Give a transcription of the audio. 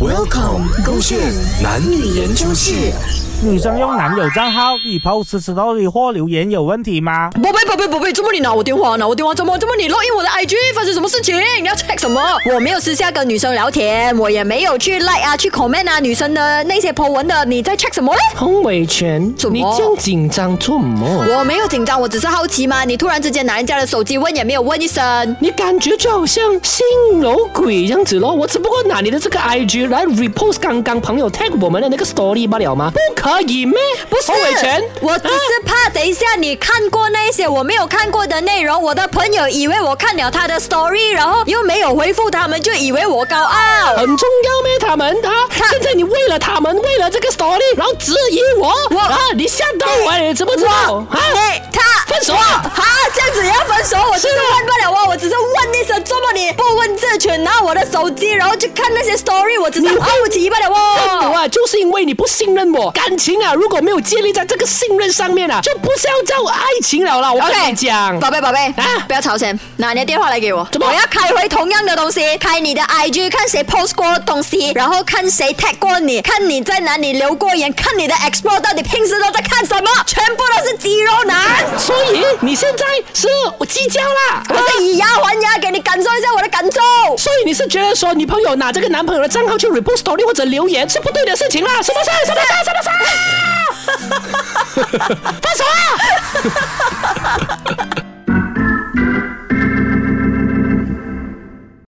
Welcome，勾选男女研究室。女生用男友账号以 post story 或留言有问题吗？宝贝，宝贝，宝贝，怎么你拿我电话？拿我电话怎么？怎么你 login 我的 IG？发生什么事情？你要 check 什么？我没有私下跟女生聊天，我也没有去 like 啊，去 comment 啊，女生的那些 po 文的，你在 check 什么嘞？洪伟全，怎么你这样紧张做么？我没有紧张，我只是好奇嘛。你突然之间拿人家的手机问，也没有问一声。你感觉就好像心有鬼这样子咯。我只不过拿你的这个 IG 来 repost 刚刚朋友 tag 我们的那个 story 罢了吗？不可以咩？不是我只是怕等一下你看过那些我没有看过的内容，我的朋友以为我看了他的 story，然后又没有回复他们，就以为我高傲。很重要咩？他们啊，现在你为了他们，为了这个 story，然后质疑我，我啊，你吓到我，你知不知道？啊，你他分手啊好，这样子也要分手？我只是问不了我，我只是问一声，怎么你不问自群，拿我的手机，然后去看那些 story，我只是好奇罢了哦。就是因为你不信任我，感情啊，如果没有建立在这个信任上面啊，就不是要叫爱情了啦。我跟你讲，宝贝宝贝啊不要吵先，拿你的电话来给我。怎么我要开回同样的东西，开你的 IG，看谁 post 过东西，然后看谁 tag 过你，看你在哪里留过言，看你的 explore 到底平时都在看什么。你现在是我计较啦，我是以牙还牙，给你感受一下我的感受。所以你是觉得说女朋友拿这个男朋友的账号去 repost story 或者留言是不对的事情啦？是不是？是不是？是不是？